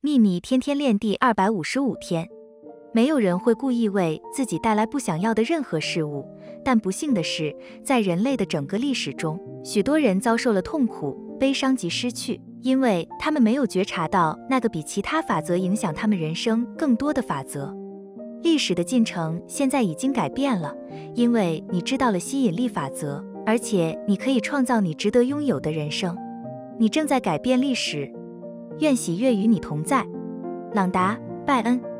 秘密天天练第二百五十五天。没有人会故意为自己带来不想要的任何事物，但不幸的是，在人类的整个历史中，许多人遭受了痛苦、悲伤及失去，因为他们没有觉察到那个比其他法则影响他们人生更多的法则。历史的进程现在已经改变了，因为你知道了吸引力法则，而且你可以创造你值得拥有的人生。你正在改变历史，愿喜悦与你同在。朗达·拜恩。